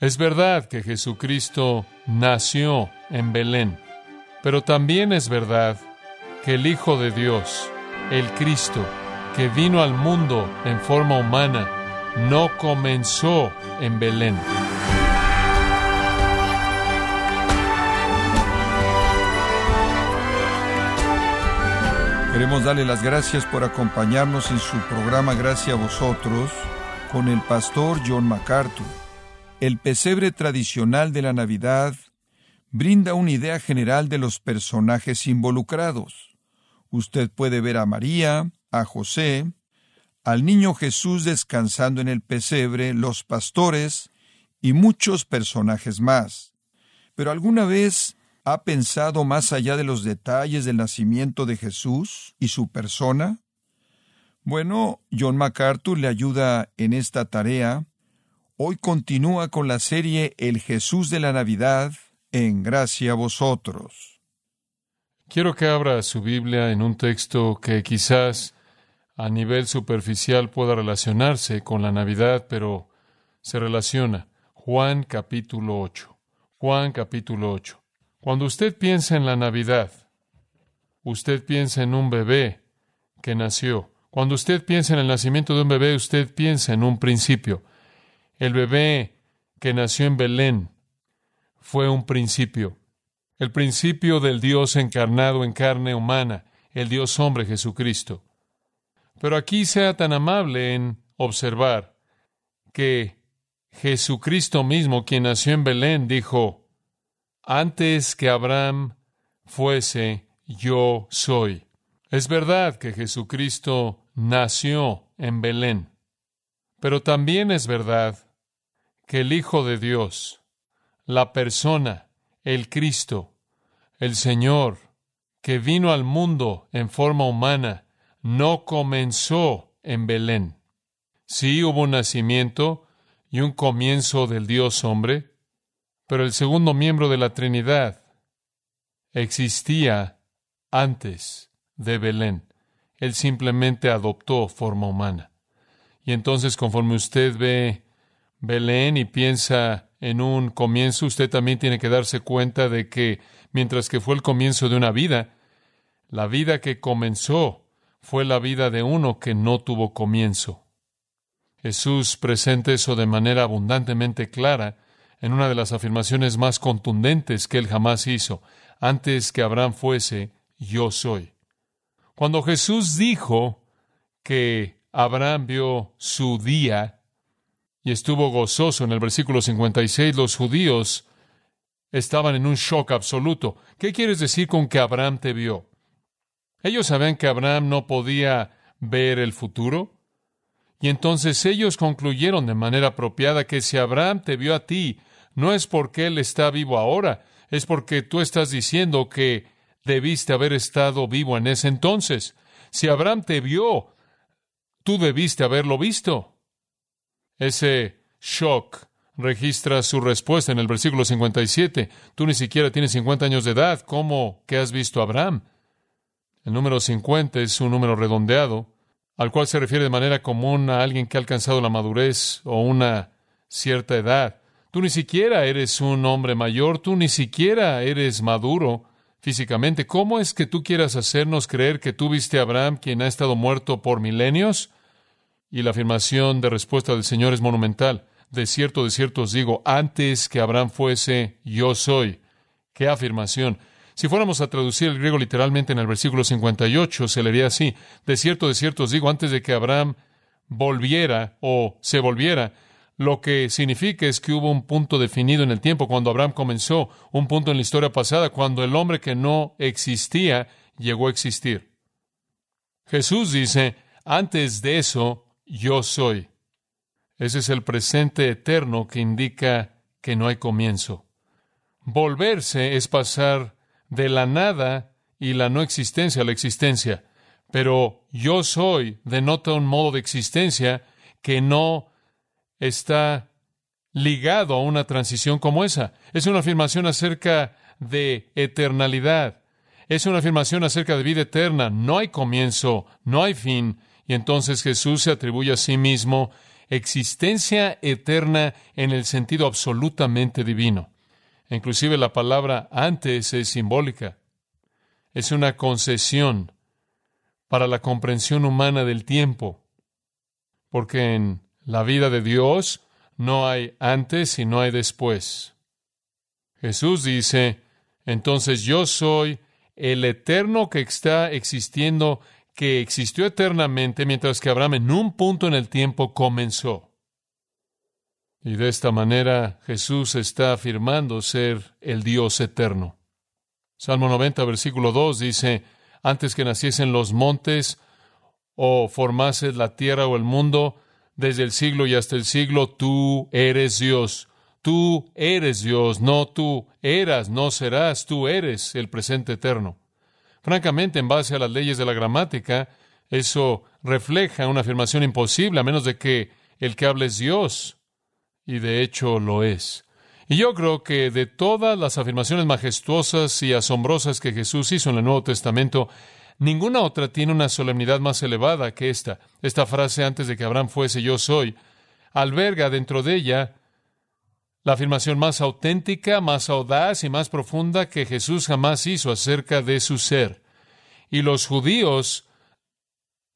Es verdad que Jesucristo nació en Belén, pero también es verdad que el Hijo de Dios, el Cristo, que vino al mundo en forma humana, no comenzó en Belén. Queremos darle las gracias por acompañarnos en su programa Gracias a vosotros con el pastor John MacArthur. El pesebre tradicional de la Navidad brinda una idea general de los personajes involucrados. Usted puede ver a María, a José, al niño Jesús descansando en el pesebre, los pastores y muchos personajes más. Pero alguna vez ha pensado más allá de los detalles del nacimiento de Jesús y su persona? Bueno, John MacArthur le ayuda en esta tarea Hoy continúa con la serie El Jesús de la Navidad en gracia a vosotros. Quiero que abra su Biblia en un texto que quizás a nivel superficial pueda relacionarse con la Navidad, pero se relaciona. Juan capítulo 8. Juan capítulo 8. Cuando usted piensa en la Navidad, usted piensa en un bebé que nació. Cuando usted piensa en el nacimiento de un bebé, usted piensa en un principio. El bebé que nació en Belén fue un principio, el principio del Dios encarnado en carne humana, el Dios hombre Jesucristo. Pero aquí sea tan amable en observar que Jesucristo mismo, quien nació en Belén, dijo, antes que Abraham fuese, yo soy. Es verdad que Jesucristo nació en Belén, pero también es verdad que el Hijo de Dios, la persona, el Cristo, el Señor, que vino al mundo en forma humana, no comenzó en Belén. Sí hubo un nacimiento y un comienzo del Dios hombre, pero el segundo miembro de la Trinidad existía antes de Belén. Él simplemente adoptó forma humana. Y entonces, conforme usted ve Belén y piensa en un comienzo, usted también tiene que darse cuenta de que mientras que fue el comienzo de una vida, la vida que comenzó fue la vida de uno que no tuvo comienzo. Jesús presenta eso de manera abundantemente clara en una de las afirmaciones más contundentes que él jamás hizo. Antes que Abraham fuese, yo soy. Cuando Jesús dijo que Abraham vio su día, y estuvo gozoso. En el versículo 56 los judíos estaban en un shock absoluto. ¿Qué quieres decir con que Abraham te vio? Ellos sabían que Abraham no podía ver el futuro. Y entonces ellos concluyeron de manera apropiada que si Abraham te vio a ti, no es porque él está vivo ahora, es porque tú estás diciendo que debiste haber estado vivo en ese entonces. Si Abraham te vio, tú debiste haberlo visto. Ese shock registra su respuesta en el versículo 57. Tú ni siquiera tienes 50 años de edad. ¿Cómo que has visto a Abraham? El número 50 es un número redondeado, al cual se refiere de manera común a alguien que ha alcanzado la madurez o una cierta edad. Tú ni siquiera eres un hombre mayor, tú ni siquiera eres maduro físicamente. ¿Cómo es que tú quieras hacernos creer que tú viste a Abraham, quien ha estado muerto por milenios? Y la afirmación de respuesta del Señor es monumental. De cierto, de cierto os digo, antes que Abraham fuese, yo soy. ¡Qué afirmación! Si fuéramos a traducir el griego literalmente en el versículo 58, se leería así. De cierto, de cierto os digo, antes de que Abraham volviera o se volviera, lo que significa es que hubo un punto definido en el tiempo cuando Abraham comenzó, un punto en la historia pasada, cuando el hombre que no existía llegó a existir. Jesús dice, antes de eso, yo soy. Ese es el presente eterno que indica que no hay comienzo. Volverse es pasar de la nada y la no existencia a la existencia. Pero yo soy denota un modo de existencia que no está ligado a una transición como esa. Es una afirmación acerca de eternalidad. Es una afirmación acerca de vida eterna. No hay comienzo, no hay fin, y entonces Jesús se atribuye a sí mismo existencia eterna en el sentido absolutamente divino. Inclusive la palabra antes es simbólica. Es una concesión para la comprensión humana del tiempo. Porque en la vida de Dios no hay antes y no hay después. Jesús dice, entonces yo soy el eterno que está existiendo, que existió eternamente, mientras que Abraham en un punto en el tiempo comenzó. Y de esta manera Jesús está afirmando ser el Dios eterno. Salmo 90, versículo 2 dice, antes que naciesen los montes, o formases la tierra o el mundo, desde el siglo y hasta el siglo, tú eres Dios. Tú eres Dios, no tú eras, no serás, tú eres el presente eterno. Francamente, en base a las leyes de la gramática, eso refleja una afirmación imposible, a menos de que el que hable es Dios. Y de hecho lo es. Y yo creo que de todas las afirmaciones majestuosas y asombrosas que Jesús hizo en el Nuevo Testamento, ninguna otra tiene una solemnidad más elevada que esta. Esta frase antes de que Abraham fuese yo soy, alberga dentro de ella la afirmación más auténtica, más audaz y más profunda que Jesús jamás hizo acerca de su ser. Y los judíos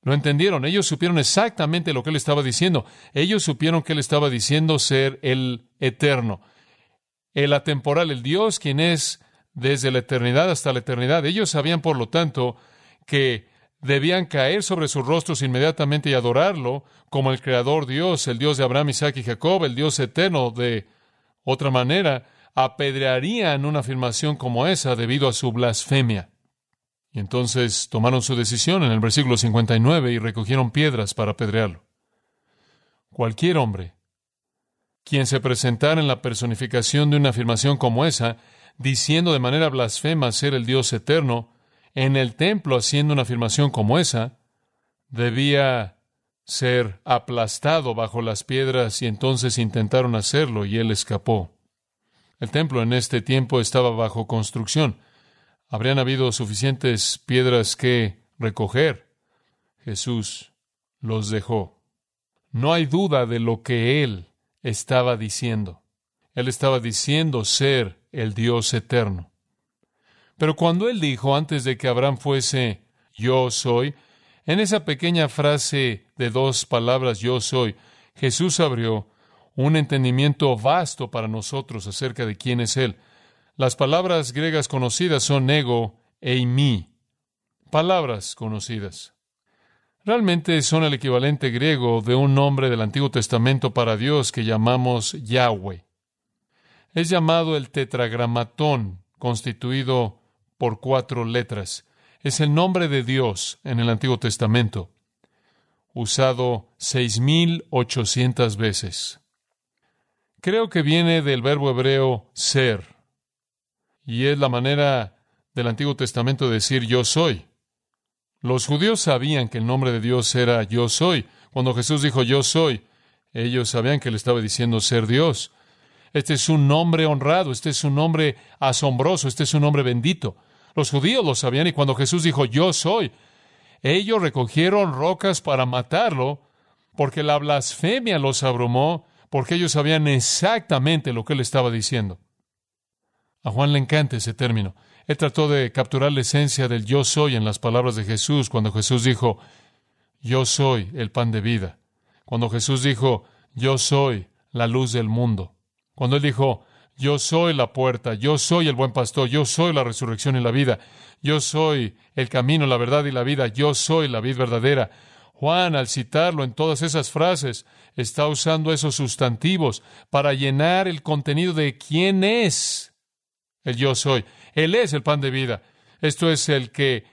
lo entendieron, ellos supieron exactamente lo que él estaba diciendo. Ellos supieron que él estaba diciendo ser el eterno el atemporal, el Dios quien es desde la eternidad hasta la eternidad. Ellos sabían, por lo tanto, que debían caer sobre sus rostros inmediatamente y adorarlo como el Creador Dios, el Dios de Abraham, Isaac y Jacob, el Dios eterno. De otra manera, apedrearían una afirmación como esa debido a su blasfemia. Y entonces tomaron su decisión en el versículo 59 y recogieron piedras para apedrearlo. Cualquier hombre quien se presentara en la personificación de una afirmación como esa, diciendo de manera blasfema ser el Dios eterno, en el templo haciendo una afirmación como esa, debía ser aplastado bajo las piedras y entonces intentaron hacerlo y él escapó. El templo en este tiempo estaba bajo construcción. Habrían habido suficientes piedras que recoger. Jesús los dejó. No hay duda de lo que él estaba diciendo. Él estaba diciendo ser el Dios eterno. Pero cuando él dijo antes de que Abraham fuese yo soy, en esa pequeña frase de dos palabras yo soy, Jesús abrió un entendimiento vasto para nosotros acerca de quién es Él. Las palabras griegas conocidas son ego e mí, palabras conocidas realmente son el equivalente griego de un nombre del Antiguo Testamento para Dios que llamamos Yahweh. Es llamado el tetragramatón, constituido por cuatro letras. Es el nombre de Dios en el Antiguo Testamento, usado seis mil ochocientas veces. Creo que viene del verbo hebreo ser, y es la manera del Antiguo Testamento de decir yo soy. Los judíos sabían que el nombre de Dios era yo soy. Cuando Jesús dijo yo soy, ellos sabían que le estaba diciendo ser Dios. Este es un nombre honrado, este es un nombre asombroso, este es un nombre bendito. Los judíos lo sabían y cuando Jesús dijo yo soy, ellos recogieron rocas para matarlo porque la blasfemia los abrumó, porque ellos sabían exactamente lo que él estaba diciendo. A Juan le encanta ese término. Él trató de capturar la esencia del yo soy en las palabras de Jesús cuando Jesús dijo, yo soy el pan de vida. Cuando Jesús dijo, yo soy la luz del mundo. Cuando Él dijo, yo soy la puerta, yo soy el buen pastor, yo soy la resurrección y la vida, yo soy el camino, la verdad y la vida, yo soy la vida verdadera. Juan, al citarlo en todas esas frases, está usando esos sustantivos para llenar el contenido de quién es el yo soy. Él es el pan de vida. Esto es el que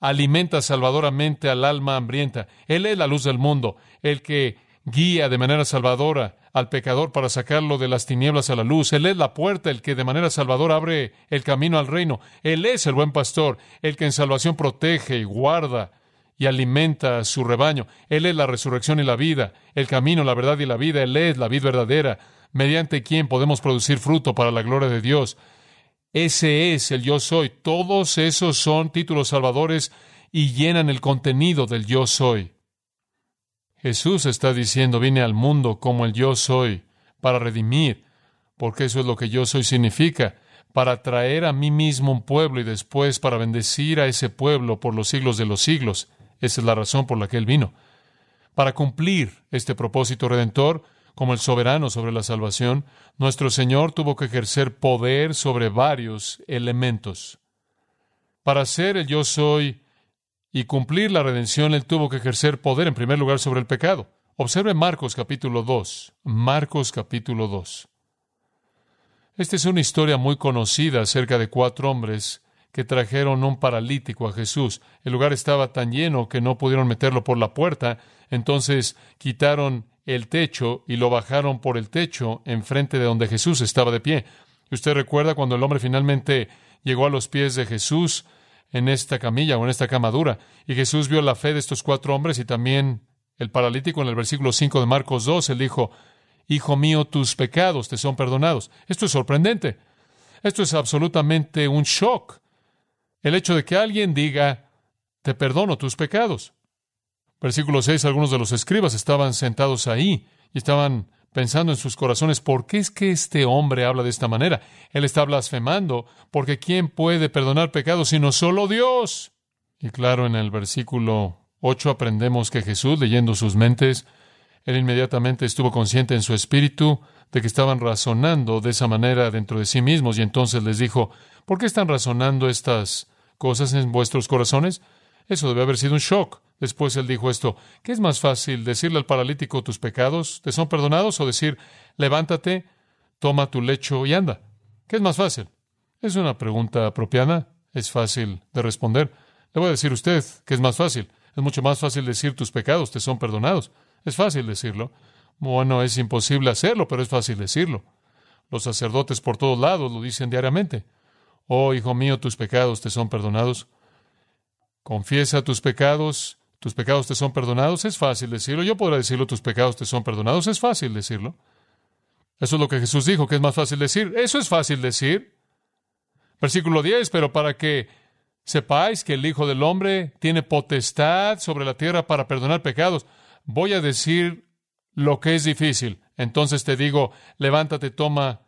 alimenta salvadoramente al alma hambrienta. Él es la luz del mundo, el que guía de manera salvadora al pecador para sacarlo de las tinieblas a la luz. Él es la puerta, el que de manera salvadora abre el camino al reino. Él es el buen pastor, el que en salvación protege y guarda y alimenta a su rebaño. Él es la resurrección y la vida, el camino, la verdad y la vida. Él es la vida verdadera, mediante quien podemos producir fruto para la gloria de Dios. Ese es el yo soy. Todos esos son títulos salvadores y llenan el contenido del yo soy. Jesús está diciendo, vine al mundo como el yo soy, para redimir, porque eso es lo que yo soy significa, para traer a mí mismo un pueblo y después para bendecir a ese pueblo por los siglos de los siglos. Esa es la razón por la que Él vino. Para cumplir este propósito redentor, como el soberano sobre la salvación, nuestro Señor tuvo que ejercer poder sobre varios elementos. Para ser el yo soy y cumplir la redención, Él tuvo que ejercer poder en primer lugar sobre el pecado. Observe Marcos capítulo 2. Marcos capítulo 2. Esta es una historia muy conocida acerca de cuatro hombres que trajeron un paralítico a Jesús. El lugar estaba tan lleno que no pudieron meterlo por la puerta, entonces quitaron el techo y lo bajaron por el techo enfrente de donde Jesús estaba de pie. Y usted recuerda cuando el hombre finalmente llegó a los pies de Jesús en esta camilla o en esta cama dura, y Jesús vio la fe de estos cuatro hombres y también el paralítico en el versículo 5 de Marcos 2, él dijo, Hijo mío, tus pecados te son perdonados. Esto es sorprendente. Esto es absolutamente un shock. El hecho de que alguien diga, te perdono tus pecados. Versículo 6, algunos de los escribas estaban sentados ahí y estaban pensando en sus corazones, ¿por qué es que este hombre habla de esta manera? Él está blasfemando, porque ¿quién puede perdonar pecados sino solo Dios? Y claro, en el versículo 8 aprendemos que Jesús, leyendo sus mentes, él inmediatamente estuvo consciente en su espíritu de que estaban razonando de esa manera dentro de sí mismos y entonces les dijo, ¿por qué están razonando estas cosas en vuestros corazones? Eso debe haber sido un shock. Después él dijo esto, ¿qué es más fácil decirle al paralítico tus pecados te son perdonados o decir, levántate, toma tu lecho y anda? ¿Qué es más fácil? Es una pregunta apropiada, es fácil de responder. Le voy a decir a usted que es más fácil. Es mucho más fácil decir tus pecados te son perdonados. Es fácil decirlo. Bueno, es imposible hacerlo, pero es fácil decirlo. Los sacerdotes por todos lados lo dicen diariamente. Oh, hijo mío, tus pecados te son perdonados. Confiesa tus pecados tus pecados te son perdonados, es fácil decirlo. Yo podré decirlo, tus pecados te son perdonados, es fácil decirlo. Eso es lo que Jesús dijo, que es más fácil decir. Eso es fácil decir. Versículo 10, pero para que sepáis que el Hijo del Hombre tiene potestad sobre la tierra para perdonar pecados, voy a decir lo que es difícil. Entonces te digo, levántate, toma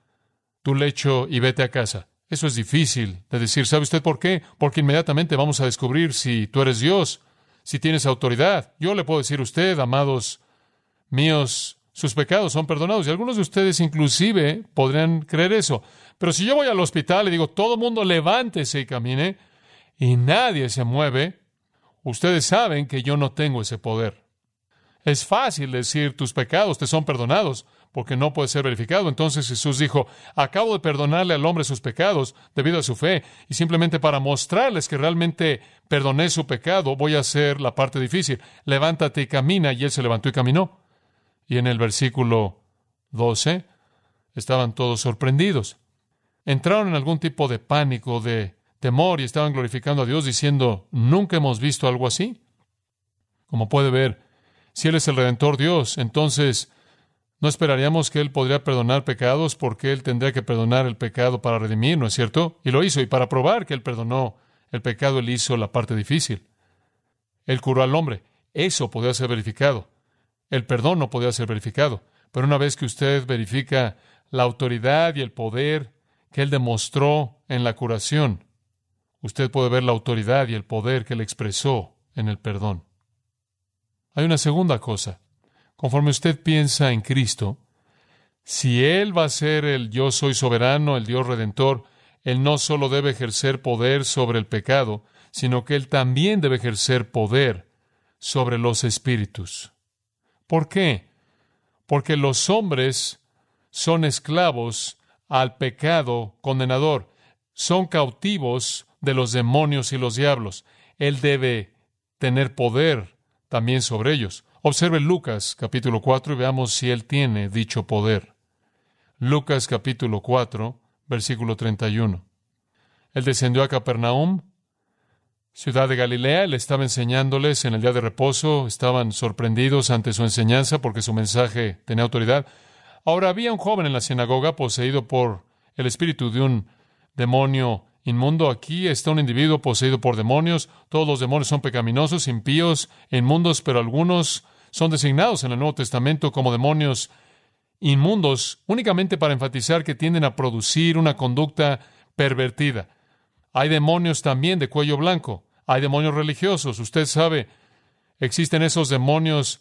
tu lecho y vete a casa. Eso es difícil de decir. ¿Sabe usted por qué? Porque inmediatamente vamos a descubrir si tú eres Dios si tienes autoridad. Yo le puedo decir a usted, amados míos, sus pecados son perdonados. Y algunos de ustedes inclusive podrían creer eso. Pero si yo voy al hospital y digo, todo mundo levántese y camine, y nadie se mueve, ustedes saben que yo no tengo ese poder. Es fácil decir, tus pecados te son perdonados, porque no puede ser verificado. Entonces Jesús dijo, acabo de perdonarle al hombre sus pecados debido a su fe, y simplemente para mostrarles que realmente perdoné su pecado, voy a hacer la parte difícil. Levántate y camina, y él se levantó y caminó. Y en el versículo 12 estaban todos sorprendidos. Entraron en algún tipo de pánico, de temor, y estaban glorificando a Dios diciendo, nunca hemos visto algo así. Como puede ver, si Él es el Redentor Dios, entonces ¿No esperaríamos que Él podría perdonar pecados porque Él tendría que perdonar el pecado para redimir, ¿no es cierto? Y lo hizo, y para probar que Él perdonó el pecado, Él hizo la parte difícil. Él curó al hombre. Eso podía ser verificado. El perdón no podía ser verificado. Pero una vez que usted verifica la autoridad y el poder que Él demostró en la curación, usted puede ver la autoridad y el poder que Él expresó en el perdón. Hay una segunda cosa. Conforme usted piensa en Cristo, si Él va a ser el yo soy soberano, el Dios redentor, Él no solo debe ejercer poder sobre el pecado, sino que Él también debe ejercer poder sobre los espíritus. ¿Por qué? Porque los hombres son esclavos al pecado condenador, son cautivos de los demonios y los diablos. Él debe tener poder también sobre ellos. Observe Lucas capítulo 4 y veamos si él tiene dicho poder. Lucas capítulo 4, versículo 31. Él descendió a Capernaum, ciudad de Galilea, él estaba enseñándoles en el día de reposo, estaban sorprendidos ante su enseñanza porque su mensaje tenía autoridad. Ahora había un joven en la sinagoga poseído por el espíritu de un demonio inmundo. Aquí está un individuo poseído por demonios. Todos los demonios son pecaminosos, impíos, inmundos, pero algunos son designados en el Nuevo Testamento como demonios inmundos únicamente para enfatizar que tienden a producir una conducta pervertida. Hay demonios también de cuello blanco, hay demonios religiosos. Usted sabe, existen esos demonios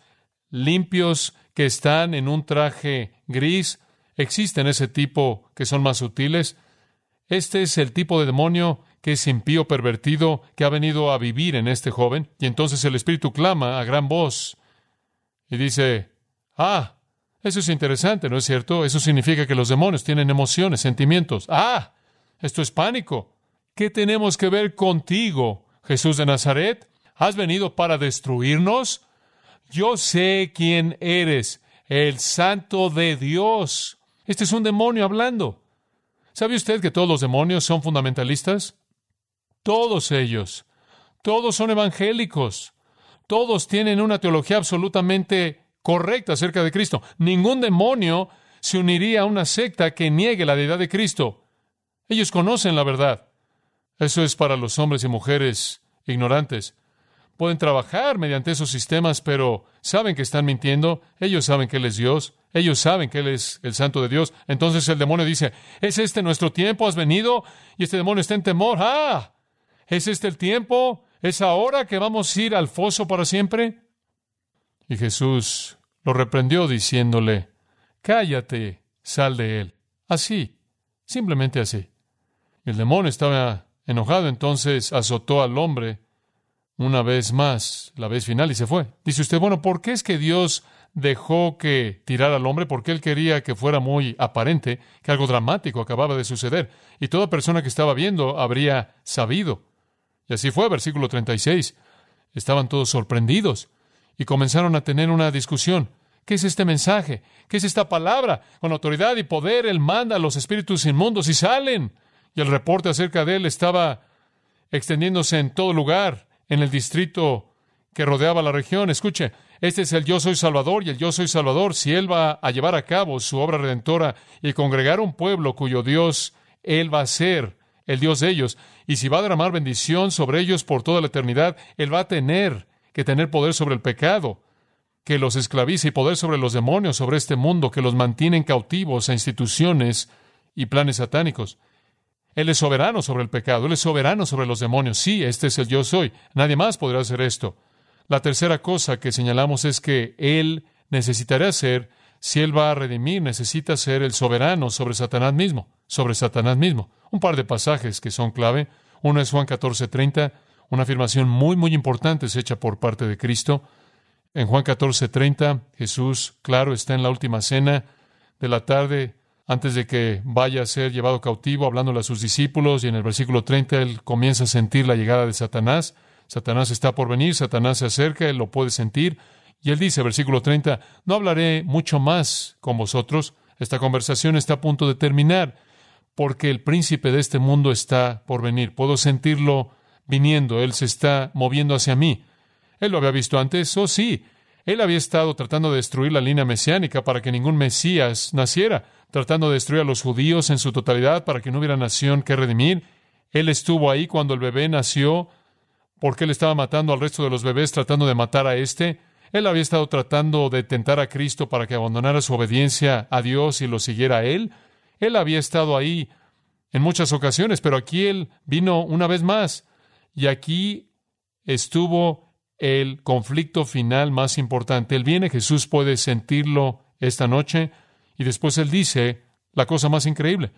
limpios que están en un traje gris, existen ese tipo que son más sutiles. Este es el tipo de demonio que es impío, pervertido, que ha venido a vivir en este joven. Y entonces el Espíritu clama a gran voz y dice, ah, eso es interesante, ¿no es cierto? Eso significa que los demonios tienen emociones, sentimientos. Ah, esto es pánico. ¿Qué tenemos que ver contigo, Jesús de Nazaret? ¿Has venido para destruirnos? Yo sé quién eres, el santo de Dios. Este es un demonio hablando. ¿Sabe usted que todos los demonios son fundamentalistas? Todos ellos. Todos son evangélicos. Todos tienen una teología absolutamente correcta acerca de Cristo. Ningún demonio se uniría a una secta que niegue la deidad de Cristo. Ellos conocen la verdad. Eso es para los hombres y mujeres ignorantes. Pueden trabajar mediante esos sistemas, pero saben que están mintiendo. Ellos saben que Él es Dios. Ellos saben que Él es el Santo de Dios. Entonces el demonio dice, ¿es este nuestro tiempo? ¿Has venido? Y este demonio está en temor. ¡Ah! ¿Es este el tiempo? ¿Es ahora que vamos a ir al foso para siempre? Y Jesús lo reprendió diciéndole, Cállate, sal de él. Así, simplemente así. El demonio estaba enojado, entonces azotó al hombre una vez más, la vez final, y se fue. Dice usted, bueno, ¿por qué es que Dios dejó que tirara al hombre? Porque él quería que fuera muy aparente, que algo dramático acababa de suceder. Y toda persona que estaba viendo habría sabido. Y así fue, versículo 36. Estaban todos sorprendidos y comenzaron a tener una discusión. ¿Qué es este mensaje? ¿Qué es esta palabra? Con autoridad y poder Él manda a los espíritus inmundos y salen. Y el reporte acerca de Él estaba extendiéndose en todo lugar, en el distrito que rodeaba la región. Escuche, este es el yo soy Salvador y el yo soy Salvador, si Él va a llevar a cabo su obra redentora y congregar un pueblo cuyo Dios Él va a ser el Dios de ellos, y si va a derramar bendición sobre ellos por toda la eternidad, Él va a tener que tener poder sobre el pecado, que los esclaviza y poder sobre los demonios, sobre este mundo, que los mantienen cautivos a instituciones y planes satánicos. Él es soberano sobre el pecado, Él es soberano sobre los demonios. Sí, este es el yo soy. Nadie más podrá hacer esto. La tercera cosa que señalamos es que Él necesitará ser, si Él va a redimir, necesita ser el soberano sobre Satanás mismo, sobre Satanás mismo. Un par de pasajes que son clave. Uno es Juan 14:30, una afirmación muy, muy importante es hecha por parte de Cristo. En Juan 14:30, Jesús, claro, está en la última cena de la tarde, antes de que vaya a ser llevado cautivo, hablándole a sus discípulos, y en el versículo 30 él comienza a sentir la llegada de Satanás. Satanás está por venir, Satanás se acerca, él lo puede sentir, y él dice, versículo 30, no hablaré mucho más con vosotros, esta conversación está a punto de terminar, porque el príncipe de este mundo está por venir. Puedo sentirlo viniendo, él se está moviendo hacia mí. Él lo había visto antes, oh sí. Él había estado tratando de destruir la línea mesiánica para que ningún Mesías naciera, tratando de destruir a los judíos en su totalidad para que no hubiera nación que redimir. Él estuvo ahí cuando el bebé nació, porque él estaba matando al resto de los bebés, tratando de matar a este. Él había estado tratando de tentar a Cristo para que abandonara su obediencia a Dios y lo siguiera a él. Él había estado ahí en muchas ocasiones, pero aquí él vino una vez más. Y aquí estuvo el conflicto final más importante. Él viene, Jesús puede sentirlo esta noche, y después él dice la cosa más increíble.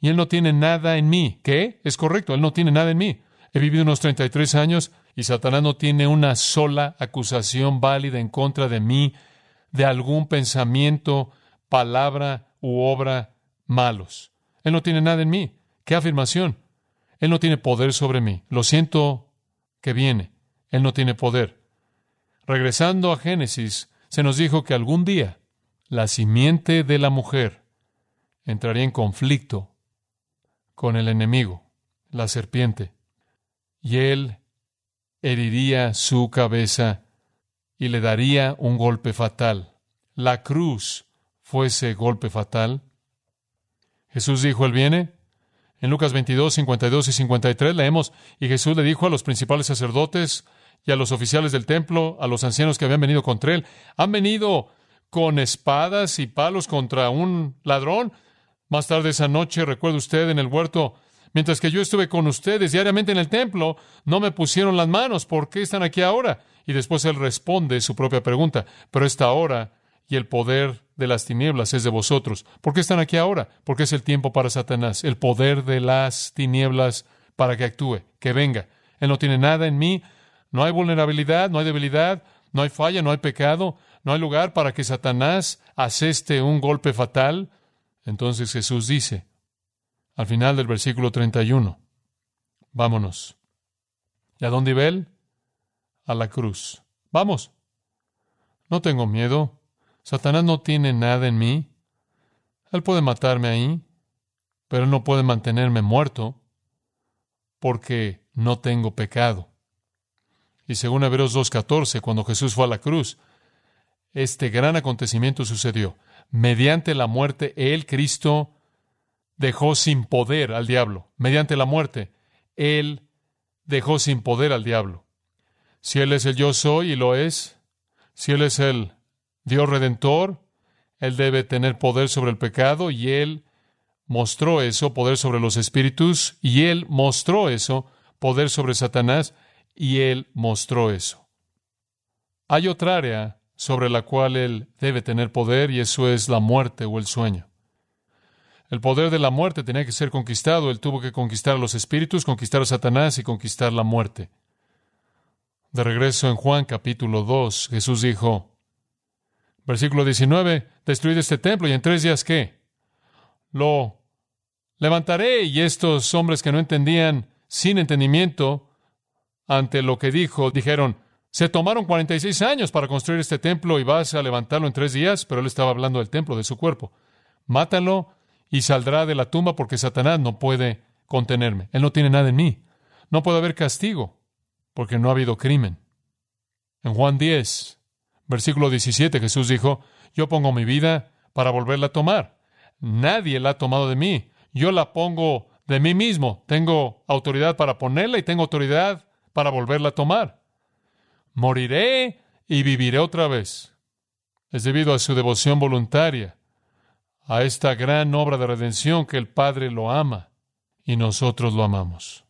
Y él no tiene nada en mí. ¿Qué? Es correcto, él no tiene nada en mí. He vivido unos 33 años y Satanás no tiene una sola acusación válida en contra de mí de algún pensamiento, palabra u obra malos. Él no tiene nada en mí. ¿Qué afirmación? Él no tiene poder sobre mí. Lo siento que viene. Él no tiene poder. Regresando a Génesis, se nos dijo que algún día la simiente de la mujer entraría en conflicto con el enemigo, la serpiente, y él heriría su cabeza y le daría un golpe fatal. La cruz fuese golpe fatal. Jesús dijo, Él viene, en Lucas 22, 52 y 53 leemos, y Jesús le dijo a los principales sacerdotes y a los oficiales del templo, a los ancianos que habían venido contra él. Han venido con espadas y palos contra un ladrón. Más tarde esa noche, recuerda usted, en el huerto, mientras que yo estuve con ustedes diariamente en el templo, no me pusieron las manos. ¿Por qué están aquí ahora? Y después él responde su propia pregunta. Pero esta hora y el poder de las tinieblas es de vosotros. ¿Por qué están aquí ahora? Porque es el tiempo para Satanás, el poder de las tinieblas para que actúe, que venga. Él no tiene nada en mí, no hay vulnerabilidad, no hay debilidad, no hay falla, no hay pecado, no hay lugar para que Satanás aseste un golpe fatal. Entonces Jesús dice, al final del versículo 31, vámonos. ¿Y a dónde iba él? A la cruz. Vamos. No tengo miedo. Satanás no tiene nada en mí. Él puede matarme ahí, pero no puede mantenerme muerto porque no tengo pecado. Y según Hebreos 2.14, cuando Jesús fue a la cruz, este gran acontecimiento sucedió. Mediante la muerte, Él, Cristo, dejó sin poder al diablo. Mediante la muerte, Él dejó sin poder al diablo. Si Él es el yo soy y lo es, si Él es el Dios redentor, Él debe tener poder sobre el pecado y Él mostró eso, poder sobre los espíritus, y Él mostró eso, poder sobre Satanás, y Él mostró eso. Hay otra área sobre la cual Él debe tener poder y eso es la muerte o el sueño. El poder de la muerte tenía que ser conquistado. Él tuvo que conquistar a los espíritus, conquistar a Satanás y conquistar la muerte. De regreso en Juan capítulo 2, Jesús dijo, versículo 19, destruid este templo y en tres días qué? Lo levantaré y estos hombres que no entendían, sin entendimiento, ante lo que dijo, dijeron, se tomaron 46 años para construir este templo y vas a levantarlo en tres días, pero él estaba hablando del templo, de su cuerpo. Mátalo y saldrá de la tumba porque Satanás no puede contenerme. Él no tiene nada en mí. No puede haber castigo porque no ha habido crimen. En Juan 10, versículo 17, Jesús dijo, yo pongo mi vida para volverla a tomar. Nadie la ha tomado de mí. Yo la pongo de mí mismo. Tengo autoridad para ponerla y tengo autoridad para volverla a tomar. Moriré y viviré otra vez. Es debido a su devoción voluntaria, a esta gran obra de redención que el Padre lo ama y nosotros lo amamos.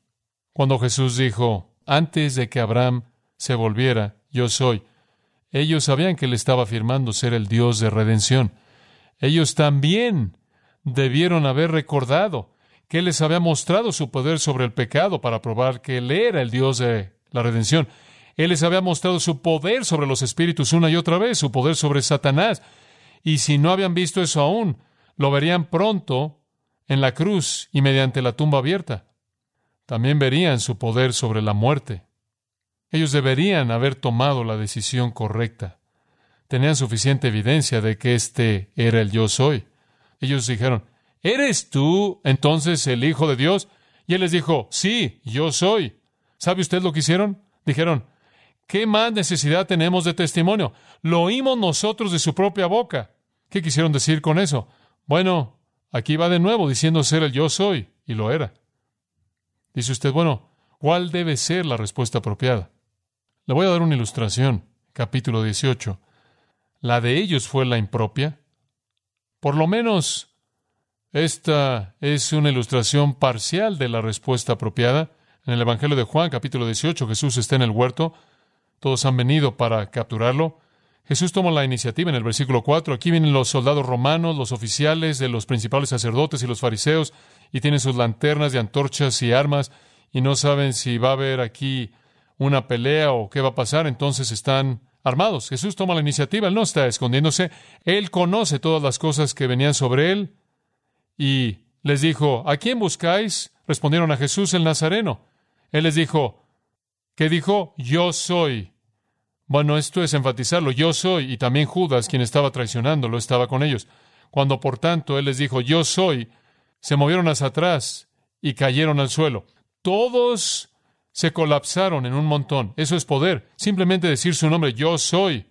Cuando Jesús dijo, antes de que Abraham se volviera, yo soy, ellos sabían que él estaba afirmando ser el Dios de redención. Ellos también debieron haber recordado que Él les había mostrado su poder sobre el pecado para probar que Él era el Dios de la redención. Él les había mostrado su poder sobre los espíritus una y otra vez, su poder sobre Satanás. Y si no habían visto eso aún, lo verían pronto en la cruz y mediante la tumba abierta. También verían su poder sobre la muerte. Ellos deberían haber tomado la decisión correcta. Tenían suficiente evidencia de que este era el yo soy. Ellos dijeron, ¿Eres tú entonces el Hijo de Dios? Y él les dijo, sí, yo soy. ¿Sabe usted lo que hicieron? Dijeron, ¿qué más necesidad tenemos de testimonio? Lo oímos nosotros de su propia boca. ¿Qué quisieron decir con eso? Bueno, aquí va de nuevo diciendo ser el yo soy, y lo era. Dice usted, bueno, ¿cuál debe ser la respuesta apropiada? Le voy a dar una ilustración, capítulo 18. La de ellos fue la impropia. Por lo menos esta es una ilustración parcial de la respuesta apropiada. En el Evangelio de Juan, capítulo 18, Jesús está en el huerto. Todos han venido para capturarlo. Jesús toma la iniciativa en el versículo 4. Aquí vienen los soldados romanos, los oficiales de los principales sacerdotes y los fariseos, y tienen sus lanternas de antorchas y armas, y no saben si va a haber aquí una pelea o qué va a pasar, entonces están armados. Jesús toma la iniciativa, él no está escondiéndose, él conoce todas las cosas que venían sobre él, y les dijo, ¿a quién buscáis? Respondieron a Jesús el Nazareno. Él les dijo, ¿qué dijo? Yo soy. Bueno, esto es enfatizarlo, yo soy, y también Judas, quien estaba traicionándolo, estaba con ellos. Cuando por tanto él les dijo, yo soy, se movieron hacia atrás y cayeron al suelo. Todos se colapsaron en un montón. Eso es poder. Simplemente decir su nombre, yo soy.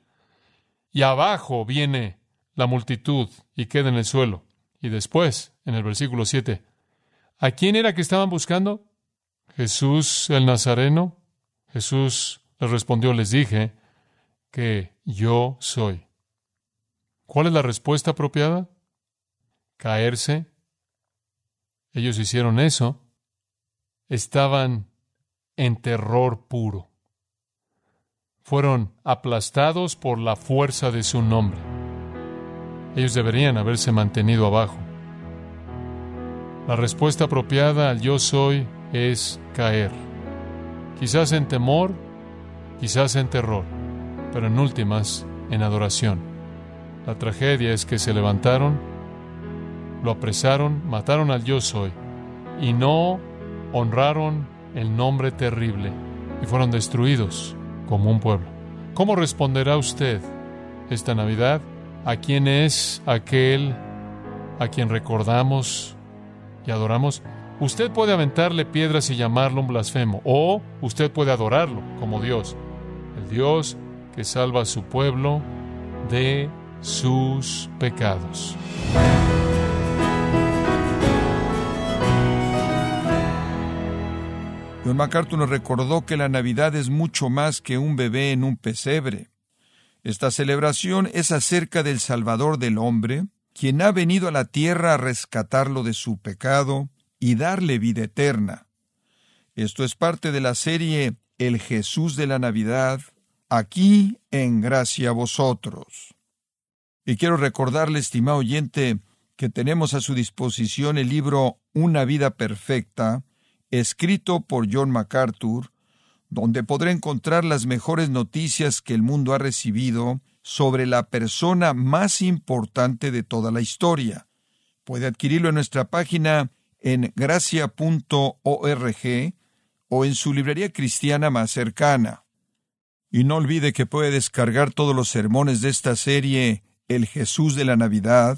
Y abajo viene la multitud y queda en el suelo. Y después, en el versículo 7, ¿a quién era que estaban buscando? Jesús el Nazareno, Jesús Les respondió, les dije que yo soy. ¿Cuál es la respuesta apropiada? Caerse. Ellos hicieron eso. Estaban en terror puro. Fueron aplastados por la fuerza de su nombre. Ellos deberían haberse mantenido abajo. La respuesta apropiada al yo soy es caer. Quizás en temor, quizás en terror, pero en últimas en adoración. La tragedia es que se levantaron, lo apresaron, mataron al yo soy y no honraron el nombre terrible y fueron destruidos como un pueblo. ¿Cómo responderá usted esta Navidad? ¿A quién es aquel a quien recordamos y adoramos? Usted puede aventarle piedras y llamarlo un blasfemo, o usted puede adorarlo como Dios, el Dios que salva a su pueblo de sus pecados. John MacArthur nos recordó que la Navidad es mucho más que un bebé en un pesebre. Esta celebración es acerca del Salvador del hombre, quien ha venido a la tierra a rescatarlo de su pecado y darle vida eterna. Esto es parte de la serie El Jesús de la Navidad, aquí en gracia a vosotros. Y quiero recordarle, estimado oyente, que tenemos a su disposición el libro Una vida perfecta, escrito por John MacArthur, donde podrá encontrar las mejores noticias que el mundo ha recibido sobre la persona más importante de toda la historia. Puede adquirirlo en nuestra página en gracia.org o en su librería cristiana más cercana. Y no olvide que puede descargar todos los sermones de esta serie El Jesús de la Navidad,